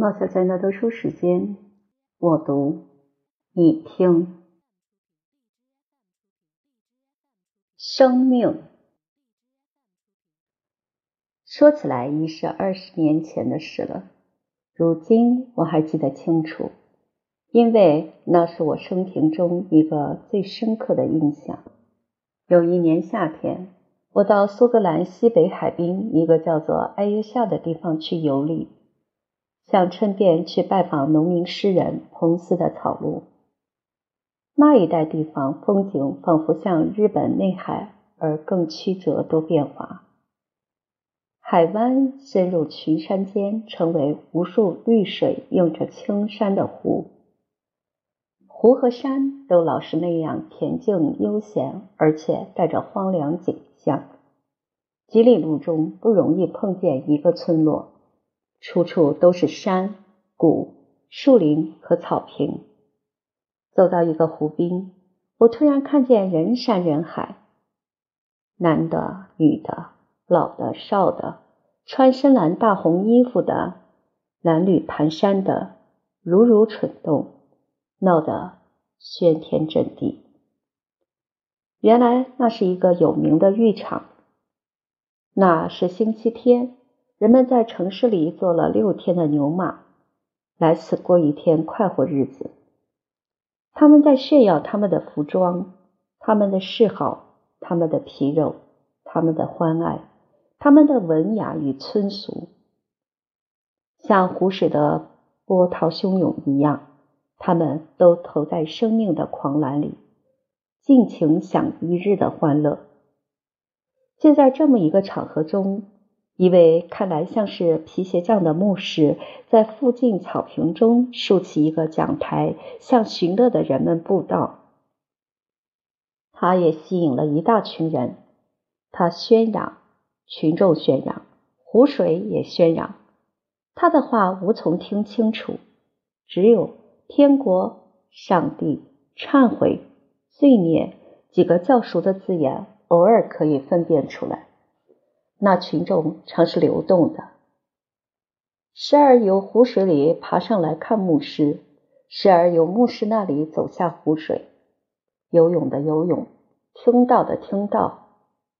毛小娟的读书时间，我读，你听。生命说起来已是二十年前的事了，如今我还记得清楚，因为那是我生平中一个最深刻的印象。有一年夏天，我到苏格兰西北海滨一个叫做埃约夏的地方去游历。想趁便去拜访农民诗人彭斯的草庐。那一带地方风景仿佛像日本内海，而更曲折多变化。海湾深入群山间，成为无数绿水映着青山的湖。湖和山都老是那样恬静悠闲，而且带着荒凉景象。几里路中不容易碰见一个村落。处处都是山谷、树林和草坪。走到一个湖边，我突然看见人山人海，男的、女的、老的、少的，穿深蓝大红衣服的，褴褛蹒跚的，如如蠢动，闹得喧天震地。原来那是一个有名的浴场。那是星期天。人们在城市里坐了六天的牛马，来此过一天快活日子。他们在炫耀他们的服装、他们的嗜好、他们的皮肉、他们的欢爱、他们的文雅与村俗，像湖水的波涛汹涌一样，他们都投在生命的狂澜里，尽情享一日的欢乐。就在这么一个场合中。一位看来像是皮鞋匠的牧师，在附近草坪中竖起一个讲台，向寻乐的人们布道。他也吸引了一大群人。他宣扬，群众宣扬，湖水也宣扬。他的话无从听清楚，只有天国、上帝、忏悔、罪孽几个较熟的字眼，偶尔可以分辨出来。那群众常是流动的，时而由湖水里爬上来看牧师，时而由牧师那里走下湖水，游泳的游泳，听到的听到，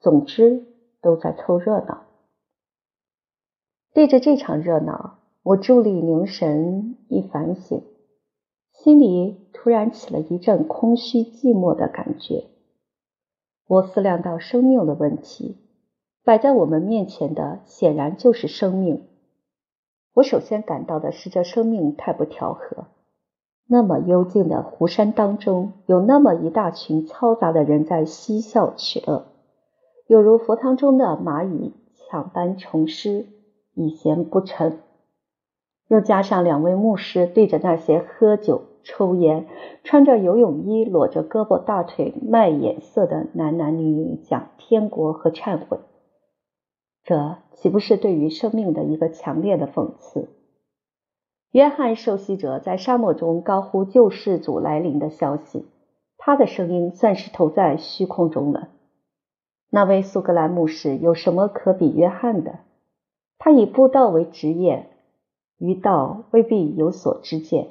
总之都在凑热闹。对着这场热闹，我伫立凝神，一反省，心里突然起了一阵空虚寂寞的感觉。我思量到生命的问题。摆在我们面前的显然就是生命。我首先感到的是，这生命太不调和。那么幽静的湖山当中，有那么一大群嘈杂的人在嬉笑取乐，有如佛堂中的蚂蚁抢班虫师，一闲不成。又加上两位牧师对着那些喝酒、抽烟、穿着游泳衣、裸着胳膊大腿卖眼色的男男女女讲天国和忏悔。这岂不是对于生命的一个强烈的讽刺？约翰受洗者在沙漠中高呼救世主来临的消息，他的声音算是投在虚空中了。那位苏格兰牧师有什么可比约翰的？他以布道为职业，于道未必有所知见，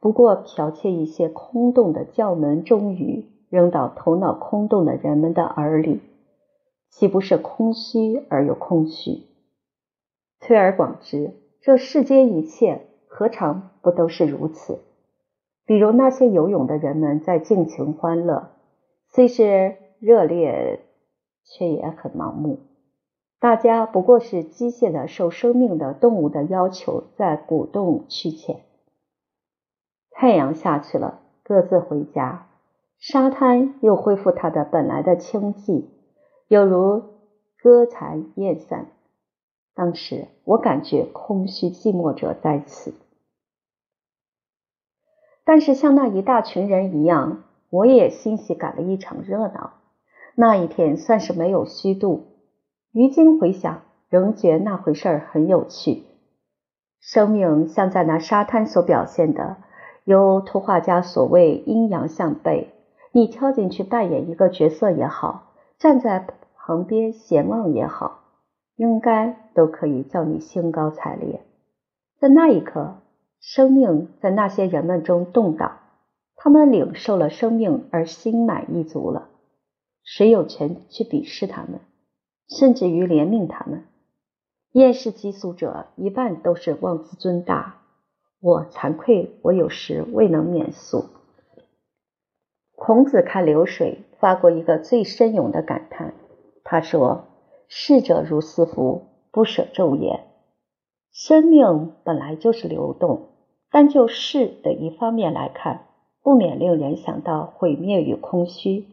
不过剽窃一些空洞的教门中语，扔到头脑空洞的人们的耳里。岂不是空虚而又空虚？推而广之，这世间一切何尝不都是如此？比如那些游泳的人们在尽情欢乐，虽是热烈，却也很盲目。大家不过是机械的受生命的动物的要求在鼓动驱遣。太阳下去了，各自回家，沙滩又恢复它的本来的清寂。有如歌残燕散，当时我感觉空虚寂寞者在此。但是像那一大群人一样，我也欣喜赶了一场热闹。那一天算是没有虚度。于今回想，仍觉那回事儿很有趣。生命像在那沙滩所表现的，由图画家所谓阴阳相背，你跳进去扮演一个角色也好，站在。旁边闲望也好，应该都可以叫你兴高采烈。在那一刻，生命在那些人们中动荡，他们领受了生命而心满意足了。谁有权去鄙视他们，甚至于怜悯他们？厌世嫉俗者一半都是妄自尊大。我惭愧，我有时未能免俗。孔子看流水，发过一个最深勇的感叹。他说：“逝者如斯夫，不舍昼夜。”生命本来就是流动，但就逝的一方面来看，不免令人想到毁灭与空虚。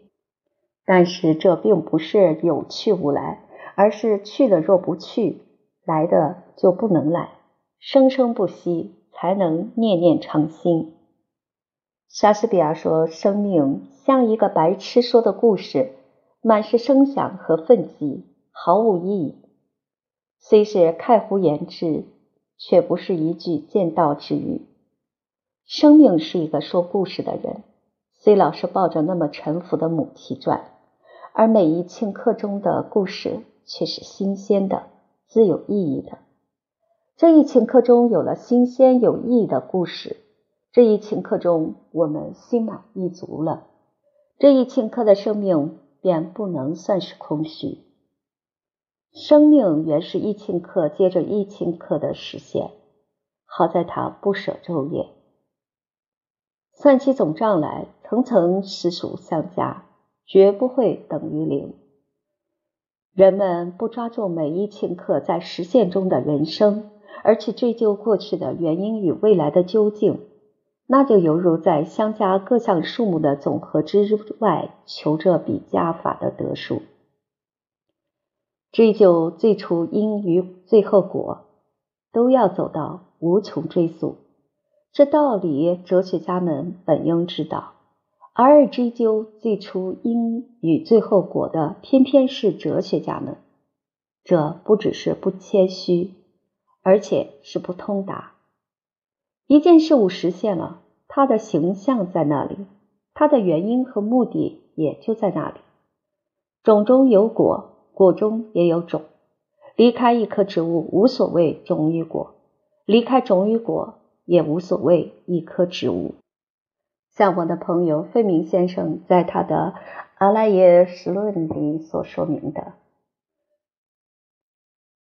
但是这并不是有去无来，而是去的若不去，来的就不能来，生生不息，才能念念常新。莎士比亚说：“生命像一个白痴说的故事，满是声响和愤激，毫无意义。虽是开乎言之，却不是一句见道之语。生命是一个说故事的人，虽老是抱着那么沉浮的母题转，而每一顷刻中的故事却是新鲜的、自有意义的。这一顷刻中有了新鲜有意义的故事。”这一顷刻中，我们心满意足了。这一顷刻的生命便不能算是空虚。生命原是一顷刻接着一顷刻的实现。好在他不舍昼夜，算起总账来，层层实属相加，绝不会等于零。人们不抓住每一顷刻在实现中的人生，而去追究过去的原因与未来的究竟。那就犹如在相加各项数目的总和之外求这比加法的得数，追究最初因与最后果，都要走到无穷追溯。这道理哲学家们本应知道，而追究最初因与最后果的，偏偏是哲学家们。这不只是不谦虚，而且是不通达。一件事物实现了，它的形象在那里，它的原因和目的也就在那里。种中有果，果中也有种。离开一棵植物无所谓种与果，离开种与果也无所谓一棵植物。像我的朋友费明先生在他的《阿赖耶识论》里所说明的，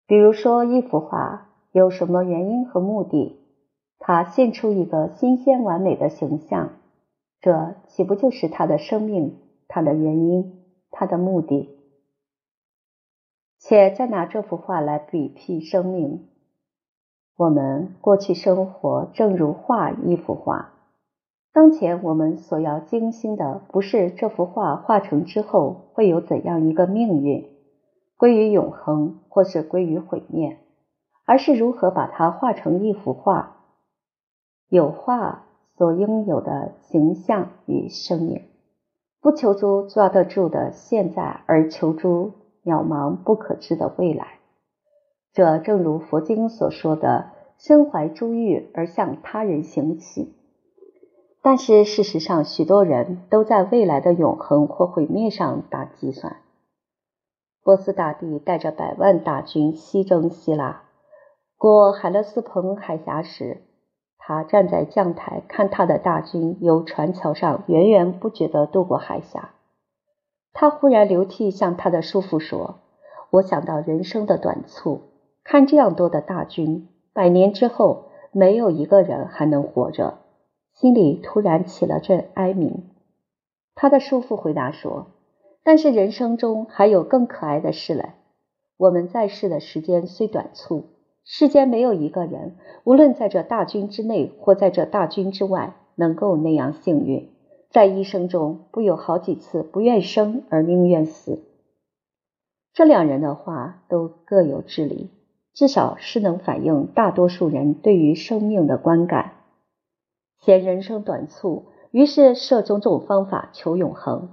比如说一幅画有什么原因和目的。他现出一个新鲜完美的形象，这岂不就是他的生命、他的原因、他的目的？且再拿这幅画来比譬生命，我们过去生活正如画一幅画，当前我们所要精心的，不是这幅画画成之后会有怎样一个命运，归于永恒或是归于毁灭，而是如何把它画成一幅画。有画所应有的形象与生命，不求诸抓得住的现在，而求诸渺茫不可知的未来。这正如佛经所说的：“身怀珠玉而向他人行乞。”但是事实上，许多人都在未来的永恒或毁灭上打计算。波斯大帝带着百万大军西征希腊，过海勒斯彭海峡时。他站在将台，看他的大军由船桥上源源不绝地渡过海峡。他忽然流涕，向他的叔父说：“我想到人生的短促，看这样多的大军，百年之后没有一个人还能活着，心里突然起了阵哀鸣。”他的叔父回答说：“但是人生中还有更可爱的事嘞。我们在世的时间虽短促。”世间没有一个人，无论在这大军之内或在这大军之外，能够那样幸运，在一生中不有好几次不愿生而宁愿死。这两人的话都各有之理，至少是能反映大多数人对于生命的观感。嫌人生短促，于是设种种方法求永恒。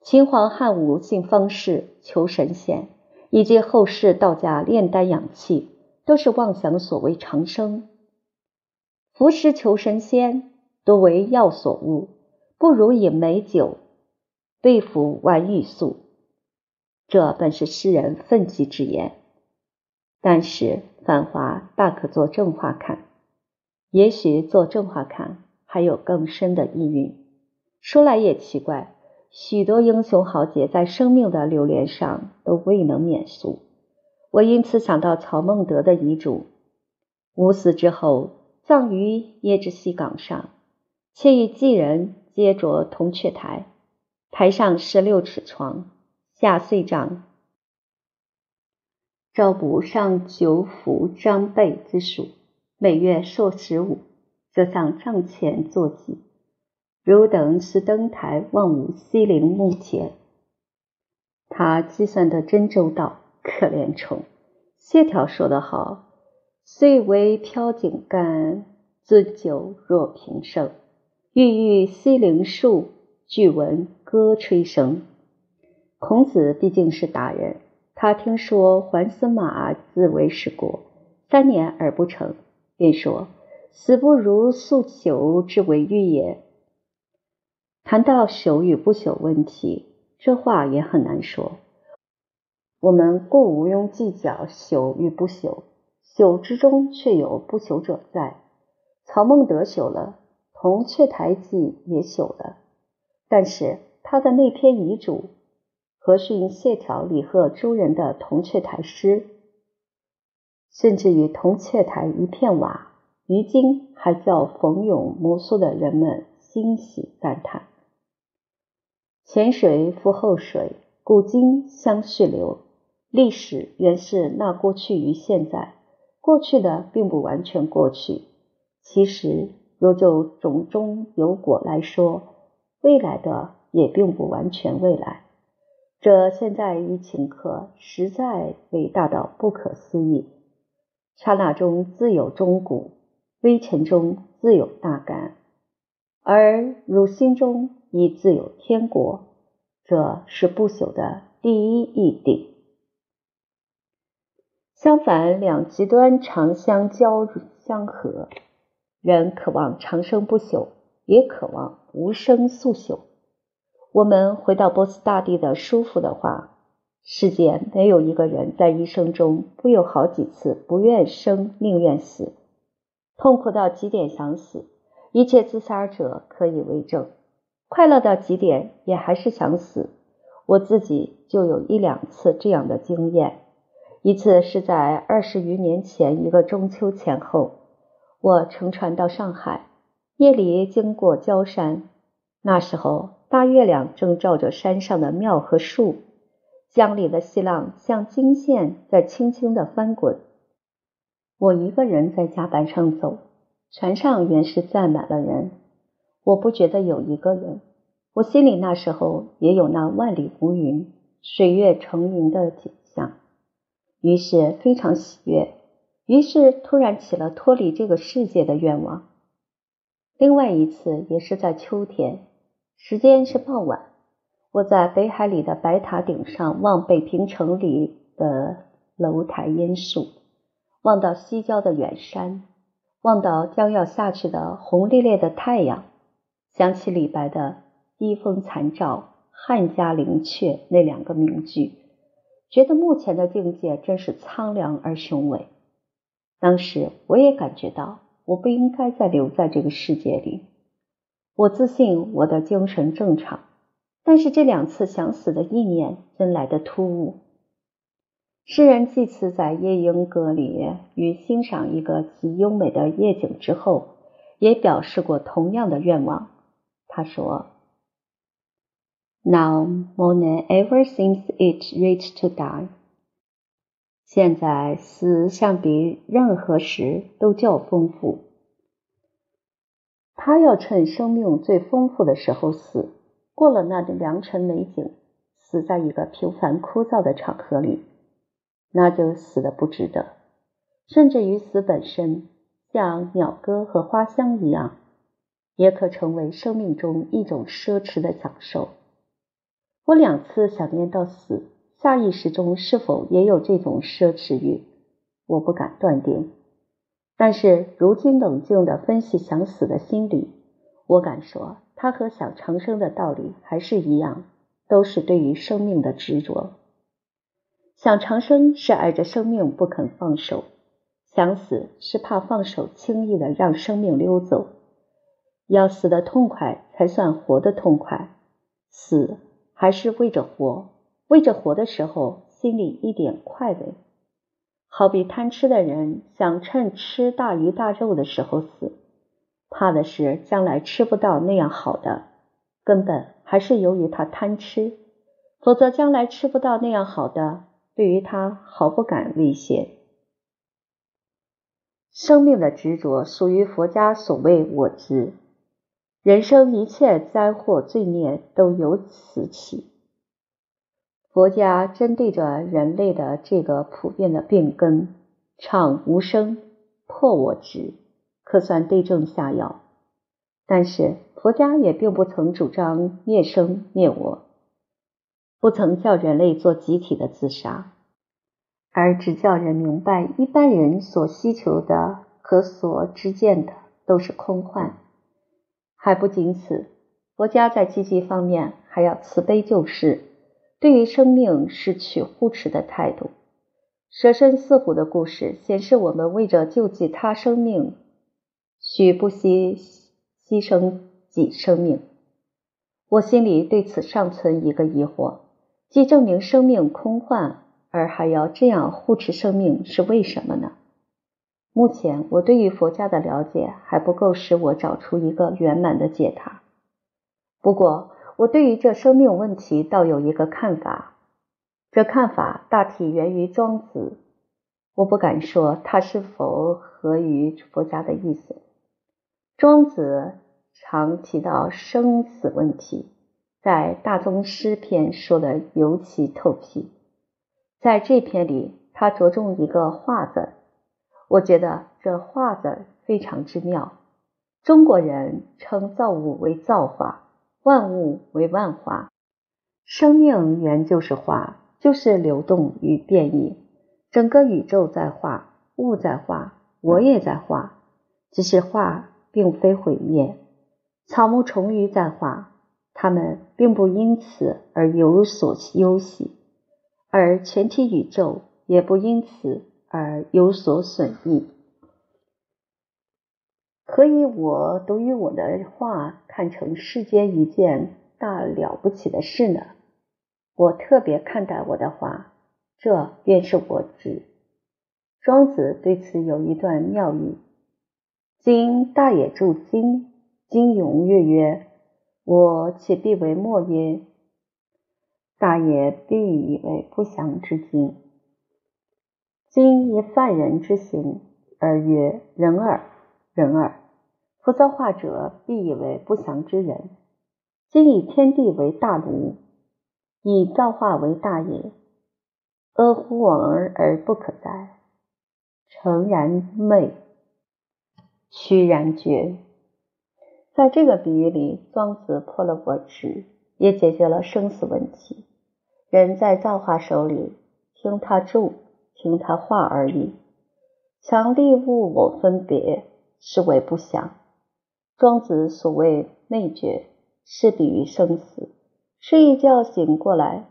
秦皇汉武信方士求神仙，以及后世道家炼丹养气。都是妄想所谓长生，服食求神仙，多为药所误，不如饮美酒，对服玩欲素。这本是诗人愤激之言，但是繁华大可做正话看，也许做正话看还有更深的意蕴。说来也奇怪，许多英雄豪杰在生命的流连上都未能免俗。我因此想到曹孟德的遗嘱：吾死之后，葬于椰子溪岗上，妾与继人皆着铜雀台，台上十六尺床，下碎帐。招补上九府张备之属，每月授十五，则向帐前坐祭。汝等是登台望吾西陵墓前。他计算得真周到，可怜虫。谢条说得好：“虽为飘景干，樽酒若平生。郁郁西陵树，俱闻歌吹声。”孔子毕竟是达人。他听说桓司马自为是国，三年而不成，便说：“死不如速朽之为欲也。”谈到朽与不朽问题，这话也很难说。我们故无庸计较朽与不朽，朽之中却有不朽者在。曹孟德朽了，铜雀台记也朽了，但是他的那篇遗嘱。何逊谢条李贺诸人的铜雀台诗，甚至于铜雀台一片瓦，于今还叫冯永摩挲的人们欣喜赞叹。前水复后水，古今相续流。历史原是那过去与现在，过去的并不完全过去。其实若就种中有果来说，未来的也并不完全未来。这现在一顷刻，实在伟大到不可思议。刹那中自有钟鼓，微尘中自有大干，而汝心中亦自有天国。这是不朽的第一义定。相反，两极端常相交相合，人渴望长生不朽，也渴望无生速朽。我们回到波斯大帝的叔父的话：世间没有一个人在一生中不有好几次不愿生，宁愿死，痛苦到极点想死。一切自杀者可以为证。快乐到极点也还是想死。我自己就有一两次这样的经验。一次是在二十余年前一个中秋前后，我乘船到上海，夜里经过焦山，那时候。大月亮正照着山上的庙和树，江里的细浪像金线在轻轻的翻滚。我一个人在甲板上走，船上原是载满了人，我不觉得有一个人。我心里那时候也有那万里无云、水月成云的景象，于是非常喜悦，于是突然起了脱离这个世界的愿望。另外一次也是在秋天。时间是傍晚，我在北海里的白塔顶上望北平城里的楼台烟树，望到西郊的远山，望到将要下去的红烈烈的太阳，想起李白的“低风残照，汉家陵阙”那两个名句，觉得目前的境界真是苍凉而雄伟。当时我也感觉到，我不应该再留在这个世界里。我自信我的精神正常，但是这两次想死的意念真来得突兀。诗人祭词在《夜莺歌》里，与欣赏一个极优美的夜景之后，也表示过同样的愿望。他说：“Now more than ever seems it rich to die。”现在死相比任何时都较丰富。他要趁生命最丰富的时候死，过了那良辰美景，死在一个平凡枯燥的场合里，那就死的不值得。甚至于死本身，像鸟歌和花香一样，也可成为生命中一种奢侈的享受。我两次想念到死，下意识中是否也有这种奢侈欲？我不敢断定。但是如今冷静地分析想死的心理，我敢说，他和想长生的道理还是一样，都是对于生命的执着。想长生是爱着生命不肯放手，想死是怕放手轻易的让生命溜走，要死的痛快才算活得痛快。死还是为着活，为着活的时候心里一点快慰。好比贪吃的人想趁吃大鱼大肉的时候死，怕的是将来吃不到那样好的，根本还是由于他贪吃，否则将来吃不到那样好的，对于他毫不敢威胁。生命的执着属于佛家所谓我执，人生一切灾祸罪孽都由此起。佛家针对着人类的这个普遍的病根，唱无生破我执，可算对症下药。但是佛家也并不曾主张灭生灭我，不曾叫人类做集体的自杀，而只叫人明白，一般人所需求的和所知见的都是空幻。还不仅此，佛家在积极方面还要慈悲救世。对于生命是取护持的态度，舍身饲虎的故事显示，我们为着救济他生命，许不惜牺牲己生命。我心里对此尚存一个疑惑：既证明生命空幻，而还要这样护持生命，是为什么呢？目前我对于佛家的了解还不够使我找出一个圆满的解答。不过，我对于这生命问题倒有一个看法，这看法大体源于庄子。我不敢说他是否合于佛家的意思。庄子常提到生死问题，在《大宗师》篇说的尤其透辟。在这篇里，他着重一个“化”字，我觉得这“化”字非常之妙。中国人称造物为造化。万物为万化，生命原就是化，就是流动与变异。整个宇宙在化，物在化，我也在化，只是化并非毁灭。草木虫鱼在化，它们并不因此而有所忧喜，而全体宇宙也不因此而有所损益。何以我都与我的话看成世间一件大了不起的事呢？我特别看待我的话，这便是我执。庄子对此有一段妙语：“今大野著经，金踊跃曰：‘我岂必为末耶？’大野必以为不祥之经。今以犯人之行，而曰：‘人耳，人耳。’”夫造化者必以为不祥之人。今以天地为大炉，以造化为大也。阿乎往而而不可哉？诚然昧，屈然绝。在这个比喻里，庄子破了我执，也解决了生死问题。人在造化手里，听他住，听他话而已。强力物我分别，是为不祥。庄子所谓内觉，是比喻生死。睡一觉醒过来，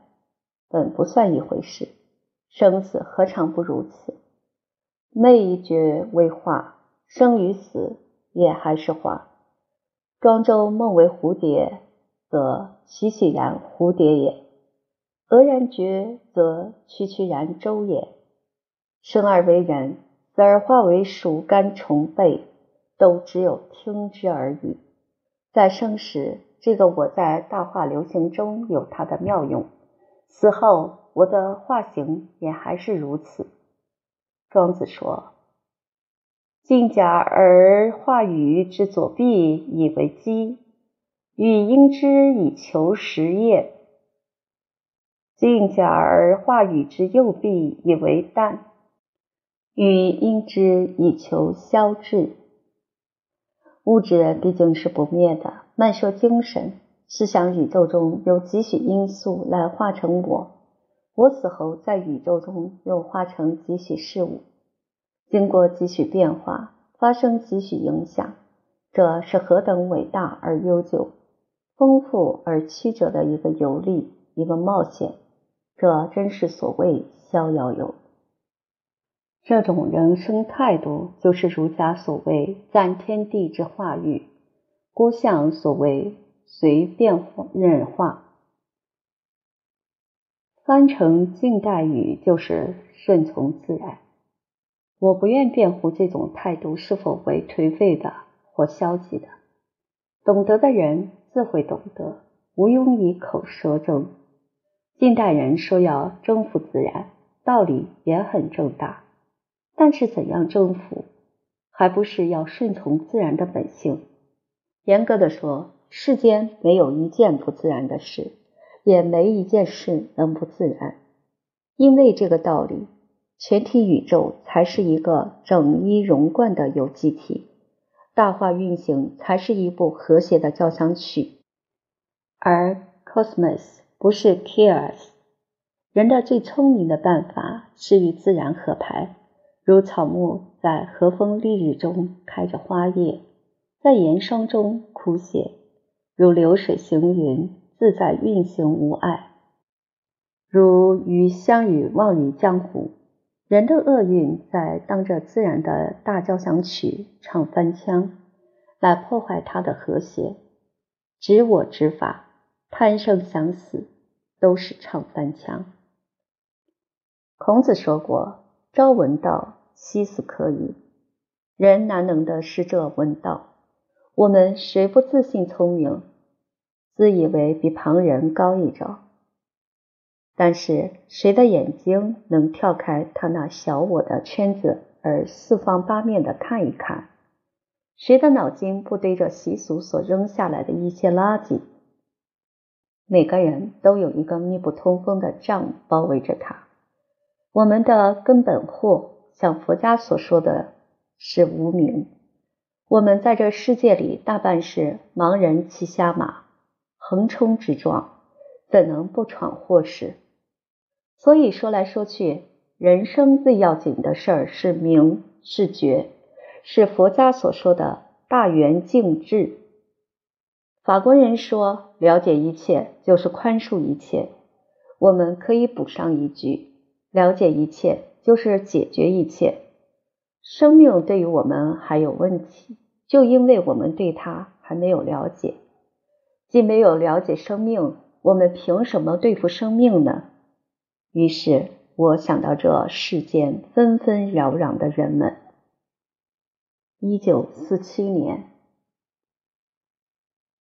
本不算一回事。生死何尝不如此？内觉为化，生与死也还是化。庄周梦为蝴蝶，则栩栩然蝴蝶也；俄然觉，则区区然周也。生而为人，死而化为鼠肝虫背。都只有听之而已。在生时，这个我在大话流行中有它的妙用；死后，我的化形也还是如此。庄子说：“进甲而化羽之左臂以为鸡，羽应之以求食也；进甲而化羽之右臂以为蛋，羽应之以求消滞。”物质毕竟是不灭的，慢说精神。思想宇宙中有几许因素来化成我，我死后在宇宙中又化成几许事物，经过几许变化，发生几许影响，这是何等伟大而悠久、丰富而曲折的一个游历，一个冒险。这真是所谓逍遥游。这种人生态度，就是儒家所谓“赞天地之化育”，郭象所谓“随变任化”。翻成近代语就是“顺从自然”。我不愿辩护这种态度是否为颓废的或消极的。懂得的人自会懂得，毋庸以口舌争。近代人说要征服自然，道理也很正大。但是怎样征服，还不是要顺从自然的本性？严格的说，世间没有一件不自然的事，也没一件事能不自然。因为这个道理，全体宇宙才是一个整一融贯的有机体，大化运行才是一部和谐的交响曲。而 cosmos 不是 chaos。人的最聪明的办法是与自然合拍。如草木在和风丽日中开着花叶，在严霜中枯谢；如流水行云，自在运行无碍；如鱼相与忘于江湖。人的厄运在当着自然的大交响曲唱翻腔，来破坏它的和谐。执我执法，贪生想死，都是唱翻腔。孔子说过：“朝闻道。”夕死可矣。人难能的是这闻道。我们谁不自信聪明，自以为比旁人高一招？但是谁的眼睛能跳开他那小我的圈子，而四方八面的看一看？谁的脑筋不堆着习俗所扔下来的一些垃圾？每个人都有一个密不通风的帐包围着他。我们的根本祸。像佛家所说的是无名，我们在这世界里大半是盲人骑瞎马，横冲直撞，怎能不闯祸事？所以说来说去，人生最要紧的事儿是明，是觉，是佛家所说的大圆净智。法国人说，了解一切就是宽恕一切。我们可以补上一句：了解一切。就是解决一切。生命对于我们还有问题，就因为我们对它还没有了解。既没有了解生命，我们凭什么对付生命呢？于是我想到这世间纷纷扰扰的人们。一九四七年。